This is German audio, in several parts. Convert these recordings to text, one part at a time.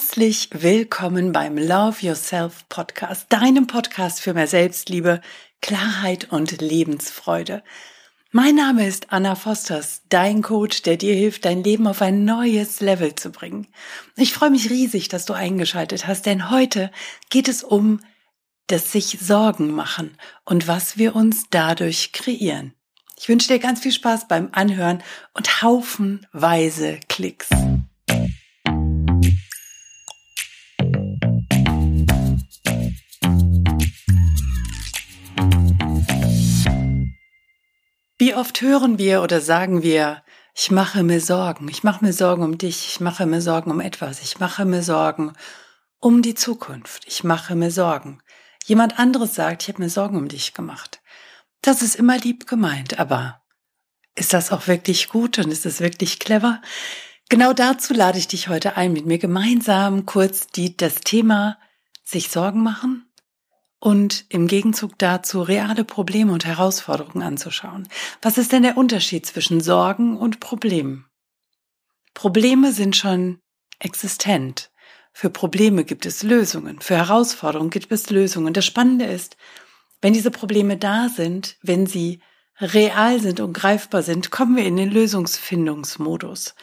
Herzlich willkommen beim Love Yourself Podcast, deinem Podcast für mehr Selbstliebe, Klarheit und Lebensfreude. Mein Name ist Anna Fosters, dein Coach, der dir hilft, dein Leben auf ein neues Level zu bringen. Ich freue mich riesig, dass du eingeschaltet hast, denn heute geht es um das sich Sorgen machen und was wir uns dadurch kreieren. Ich wünsche dir ganz viel Spaß beim Anhören und haufenweise Klicks. Wie oft hören wir oder sagen wir, ich mache mir Sorgen, ich mache mir Sorgen um dich, ich mache mir Sorgen um etwas, ich mache mir Sorgen um die Zukunft, ich mache mir Sorgen. Jemand anderes sagt, ich habe mir Sorgen um dich gemacht. Das ist immer lieb gemeint, aber ist das auch wirklich gut und ist es wirklich clever? Genau dazu lade ich dich heute ein, mit mir gemeinsam kurz die, das Thema sich Sorgen machen und im Gegenzug dazu reale Probleme und Herausforderungen anzuschauen. Was ist denn der Unterschied zwischen Sorgen und Problemen? Probleme sind schon existent. Für Probleme gibt es Lösungen, für Herausforderungen gibt es Lösungen. Das Spannende ist, wenn diese Probleme da sind, wenn sie real sind und greifbar sind, kommen wir in den Lösungsfindungsmodus.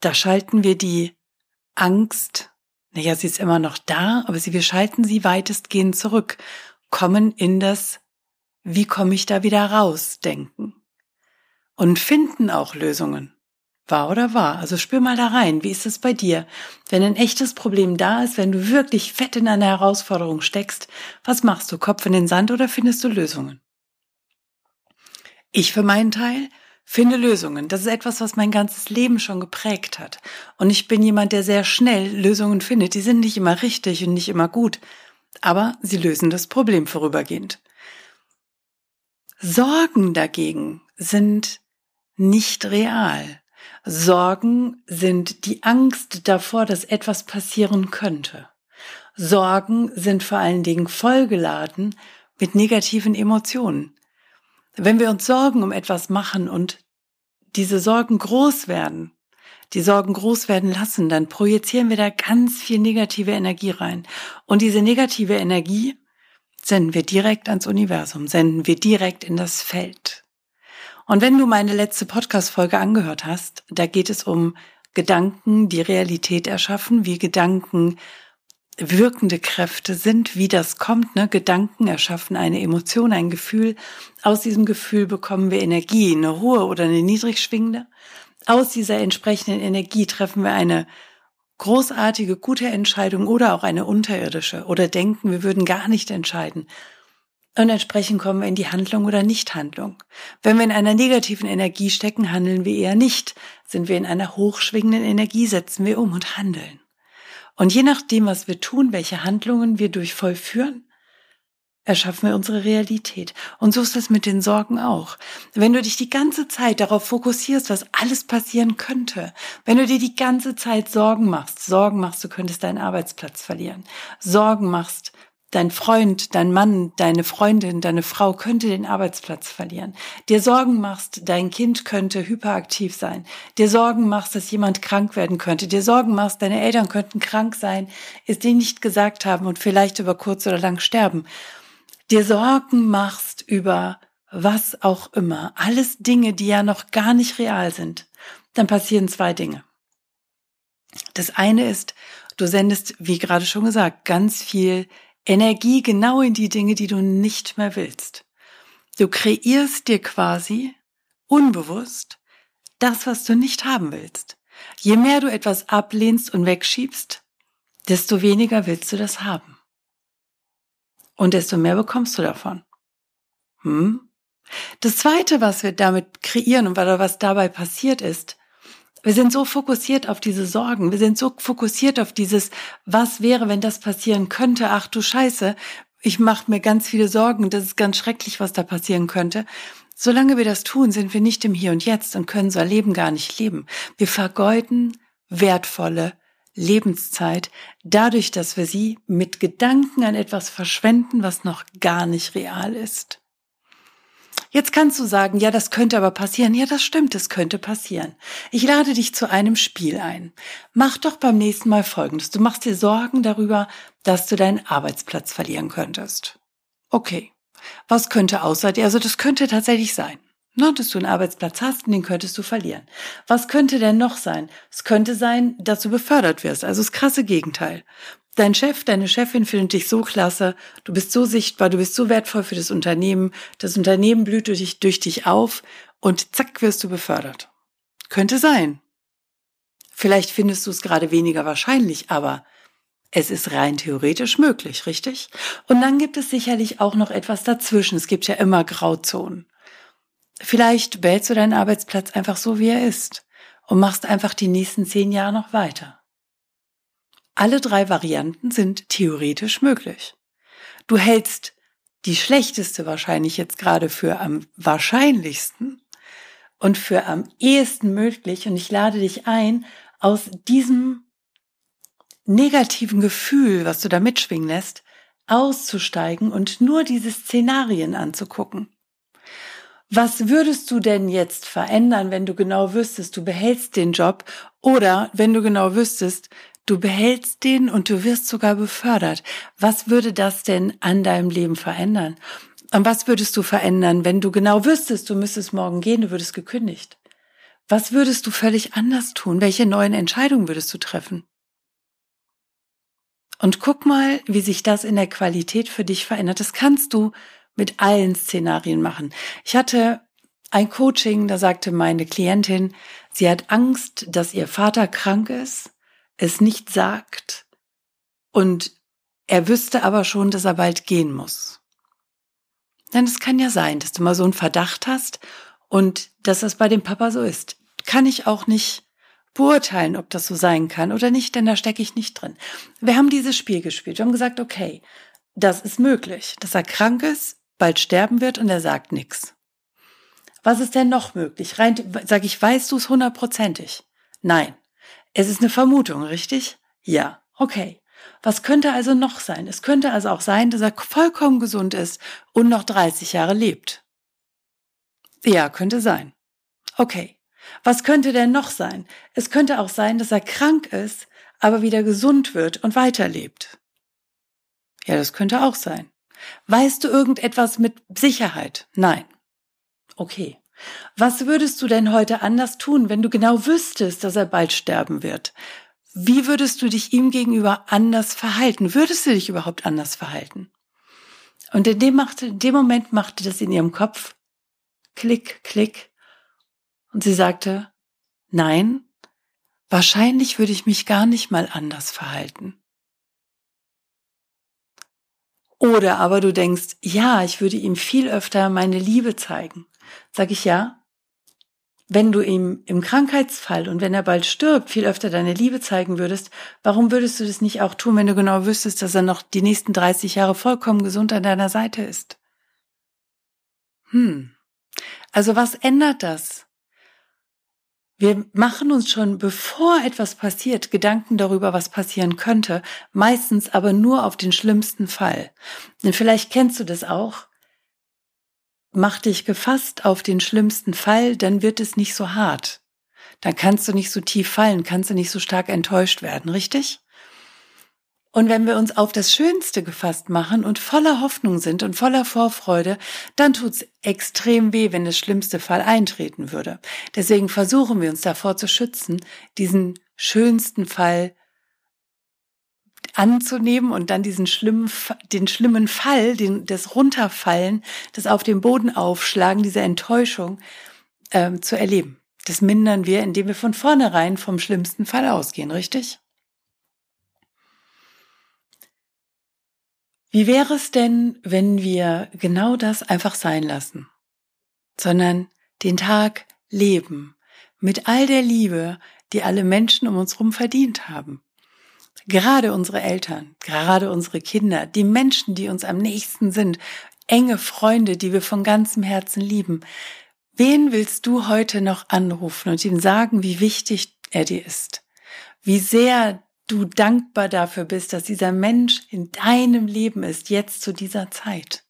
Da schalten wir die Angst naja, sie ist immer noch da, aber sie, wir schalten sie weitestgehend zurück, kommen in das Wie komme ich da wieder raus denken und finden auch Lösungen. Wahr oder wahr? Also spür mal da rein. Wie ist es bei dir? Wenn ein echtes Problem da ist, wenn du wirklich fett in einer Herausforderung steckst, was machst du? Kopf in den Sand oder findest du Lösungen? Ich für meinen Teil Finde Lösungen. Das ist etwas, was mein ganzes Leben schon geprägt hat. Und ich bin jemand, der sehr schnell Lösungen findet. Die sind nicht immer richtig und nicht immer gut, aber sie lösen das Problem vorübergehend. Sorgen dagegen sind nicht real. Sorgen sind die Angst davor, dass etwas passieren könnte. Sorgen sind vor allen Dingen vollgeladen mit negativen Emotionen. Wenn wir uns Sorgen um etwas machen und diese Sorgen groß werden, die Sorgen groß werden lassen, dann projizieren wir da ganz viel negative Energie rein. Und diese negative Energie senden wir direkt ans Universum, senden wir direkt in das Feld. Und wenn du meine letzte Podcast-Folge angehört hast, da geht es um Gedanken, die Realität erschaffen, wie Gedanken wirkende Kräfte sind, wie das kommt. Ne? Gedanken erschaffen eine Emotion, ein Gefühl. Aus diesem Gefühl bekommen wir Energie, eine hohe oder eine niedrig schwingende. Aus dieser entsprechenden Energie treffen wir eine großartige, gute Entscheidung oder auch eine unterirdische oder denken, wir würden gar nicht entscheiden. Und entsprechend kommen wir in die Handlung oder Nichthandlung. Wenn wir in einer negativen Energie stecken, handeln wir eher nicht. Sind wir in einer hochschwingenden Energie, setzen wir um und handeln. Und je nachdem, was wir tun, welche Handlungen wir durch vollführen, erschaffen wir unsere Realität. Und so ist es mit den Sorgen auch. Wenn du dich die ganze Zeit darauf fokussierst, was alles passieren könnte, wenn du dir die ganze Zeit Sorgen machst, Sorgen machst, du könntest deinen Arbeitsplatz verlieren, Sorgen machst, dein Freund, dein Mann, deine Freundin, deine Frau könnte den Arbeitsplatz verlieren. Dir Sorgen machst, dein Kind könnte hyperaktiv sein. Dir Sorgen machst, dass jemand krank werden könnte. Dir Sorgen machst, deine Eltern könnten krank sein, es dir nicht gesagt haben und vielleicht über kurz oder lang sterben. Dir Sorgen machst über was auch immer. Alles Dinge, die ja noch gar nicht real sind. Dann passieren zwei Dinge. Das eine ist, du sendest, wie gerade schon gesagt, ganz viel Energie genau in die Dinge, die du nicht mehr willst. Du kreierst dir quasi unbewusst das, was du nicht haben willst. Je mehr du etwas ablehnst und wegschiebst, desto weniger willst du das haben. Und desto mehr bekommst du davon. Hm? Das zweite, was wir damit kreieren und was dabei passiert ist, wir sind so fokussiert auf diese Sorgen. Wir sind so fokussiert auf dieses, was wäre, wenn das passieren könnte? Ach du Scheiße, ich mache mir ganz viele Sorgen. Das ist ganz schrecklich, was da passieren könnte. Solange wir das tun, sind wir nicht im Hier und Jetzt und können unser Leben gar nicht leben. Wir vergeuden wertvolle Lebenszeit dadurch, dass wir sie mit Gedanken an etwas verschwenden, was noch gar nicht real ist. Jetzt kannst du sagen, ja, das könnte aber passieren. Ja, das stimmt, das könnte passieren. Ich lade dich zu einem Spiel ein. Mach doch beim nächsten Mal Folgendes. Du machst dir Sorgen darüber, dass du deinen Arbeitsplatz verlieren könntest. Okay. Was könnte außer dir? Also das könnte tatsächlich sein. Ne, dass du einen Arbeitsplatz hast und den könntest du verlieren. Was könnte denn noch sein? Es könnte sein, dass du befördert wirst, also das krasse Gegenteil. Dein Chef, deine Chefin findet dich so klasse, du bist so sichtbar, du bist so wertvoll für das Unternehmen, das Unternehmen blüht durch dich, durch dich auf und zack wirst du befördert. Könnte sein. Vielleicht findest du es gerade weniger wahrscheinlich, aber es ist rein theoretisch möglich, richtig? Und dann gibt es sicherlich auch noch etwas dazwischen. Es gibt ja immer Grauzonen. Vielleicht behältst du deinen Arbeitsplatz einfach so, wie er ist und machst einfach die nächsten zehn Jahre noch weiter. Alle drei Varianten sind theoretisch möglich. Du hältst die schlechteste wahrscheinlich jetzt gerade für am wahrscheinlichsten und für am ehesten möglich und ich lade dich ein, aus diesem negativen Gefühl, was du da mitschwingen lässt, auszusteigen und nur diese Szenarien anzugucken. Was würdest du denn jetzt verändern, wenn du genau wüsstest, du behältst den Job oder wenn du genau wüsstest, du behältst den und du wirst sogar befördert? Was würde das denn an deinem Leben verändern? Und was würdest du verändern, wenn du genau wüsstest, du müsstest morgen gehen, du würdest gekündigt? Was würdest du völlig anders tun? Welche neuen Entscheidungen würdest du treffen? Und guck mal, wie sich das in der Qualität für dich verändert. Das kannst du mit allen Szenarien machen. Ich hatte ein Coaching, da sagte meine Klientin, sie hat Angst, dass ihr Vater krank ist, es nicht sagt und er wüsste aber schon, dass er bald gehen muss. Denn es kann ja sein, dass du mal so einen Verdacht hast und dass das bei dem Papa so ist. Kann ich auch nicht beurteilen, ob das so sein kann oder nicht, denn da stecke ich nicht drin. Wir haben dieses Spiel gespielt. Wir haben gesagt, okay, das ist möglich, dass er krank ist, bald sterben wird und er sagt nichts. Was ist denn noch möglich? Rein, sag ich, weißt du es hundertprozentig? Nein. Es ist eine Vermutung, richtig? Ja. Okay. Was könnte also noch sein? Es könnte also auch sein, dass er vollkommen gesund ist und noch 30 Jahre lebt. Ja, könnte sein. Okay. Was könnte denn noch sein? Es könnte auch sein, dass er krank ist, aber wieder gesund wird und weiterlebt. Ja, das könnte auch sein. Weißt du irgendetwas mit Sicherheit? Nein. Okay. Was würdest du denn heute anders tun, wenn du genau wüsstest, dass er bald sterben wird? Wie würdest du dich ihm gegenüber anders verhalten? Würdest du dich überhaupt anders verhalten? Und in dem, machte, in dem Moment machte das in ihrem Kopf Klick, Klick. Und sie sagte, nein, wahrscheinlich würde ich mich gar nicht mal anders verhalten. Oder aber du denkst, ja, ich würde ihm viel öfter meine Liebe zeigen. Sag ich ja. Wenn du ihm im Krankheitsfall und wenn er bald stirbt, viel öfter deine Liebe zeigen würdest, warum würdest du das nicht auch tun, wenn du genau wüsstest, dass er noch die nächsten 30 Jahre vollkommen gesund an deiner Seite ist? Hm. Also was ändert das? Wir machen uns schon, bevor etwas passiert, Gedanken darüber, was passieren könnte, meistens aber nur auf den schlimmsten Fall. Denn vielleicht kennst du das auch. Mach dich gefasst auf den schlimmsten Fall, dann wird es nicht so hart. Dann kannst du nicht so tief fallen, kannst du nicht so stark enttäuscht werden, richtig? Und wenn wir uns auf das Schönste gefasst machen und voller Hoffnung sind und voller Vorfreude, dann tut's extrem weh, wenn das schlimmste Fall eintreten würde. Deswegen versuchen wir uns davor zu schützen, diesen schönsten Fall anzunehmen und dann diesen schlimmen, den schlimmen Fall, den, das Runterfallen, das auf dem Boden aufschlagen, diese Enttäuschung ähm, zu erleben. Das mindern wir, indem wir von vornherein vom schlimmsten Fall ausgehen, richtig? Wie wäre es denn, wenn wir genau das einfach sein lassen, sondern den Tag leben mit all der Liebe, die alle Menschen um uns herum verdient haben? Gerade unsere Eltern, gerade unsere Kinder, die Menschen, die uns am nächsten sind, enge Freunde, die wir von ganzem Herzen lieben. Wen willst du heute noch anrufen und ihm sagen, wie wichtig er dir ist? Wie sehr du dankbar dafür bist, dass dieser Mensch in deinem Leben ist, jetzt zu dieser Zeit.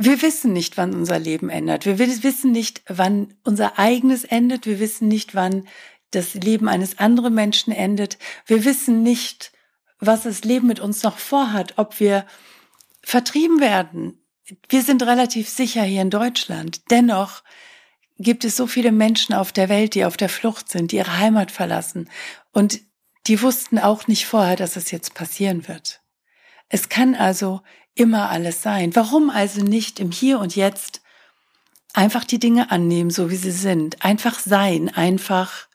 wir wissen nicht, wann unser Leben ändert. Wir wissen nicht, wann unser eigenes endet. Wir wissen nicht, wann das Leben eines anderen Menschen endet. Wir wissen nicht, was das Leben mit uns noch vorhat, ob wir vertrieben werden. Wir sind relativ sicher hier in Deutschland. Dennoch gibt es so viele Menschen auf der Welt, die auf der Flucht sind, die ihre Heimat verlassen. Und die wussten auch nicht vorher, dass es jetzt passieren wird. Es kann also immer alles sein. Warum also nicht im Hier und Jetzt einfach die Dinge annehmen, so wie sie sind? Einfach sein, einfach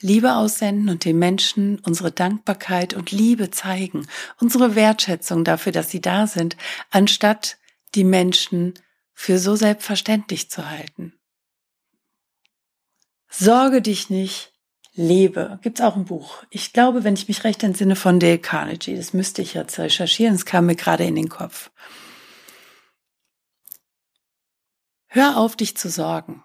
Liebe aussenden und den Menschen unsere Dankbarkeit und Liebe zeigen, unsere Wertschätzung dafür, dass sie da sind, anstatt die Menschen für so selbstverständlich zu halten. Sorge dich nicht, lebe. Gibt's auch ein Buch. Ich glaube, wenn ich mich recht entsinne, von Dale Carnegie. Das müsste ich jetzt recherchieren. Es kam mir gerade in den Kopf. Hör auf, dich zu sorgen.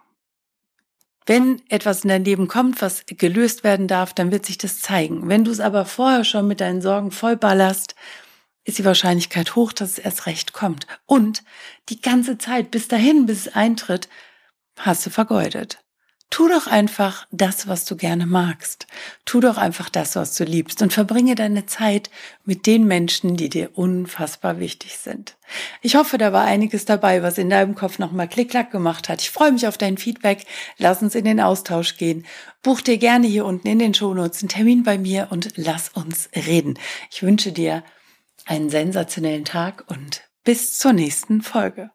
Wenn etwas in dein Leben kommt, was gelöst werden darf, dann wird sich das zeigen. Wenn du es aber vorher schon mit deinen Sorgen vollballerst, ist die Wahrscheinlichkeit hoch, dass es erst recht kommt. Und die ganze Zeit bis dahin, bis es eintritt, hast du vergeudet. Tu doch einfach das, was du gerne magst. Tu doch einfach das, was du liebst und verbringe deine Zeit mit den Menschen, die dir unfassbar wichtig sind. Ich hoffe, da war einiges dabei, was in deinem Kopf nochmal Klick-Klack gemacht hat. Ich freue mich auf dein Feedback. Lass uns in den Austausch gehen. Buch dir gerne hier unten in den Shownotes einen Termin bei mir und lass uns reden. Ich wünsche dir einen sensationellen Tag und bis zur nächsten Folge.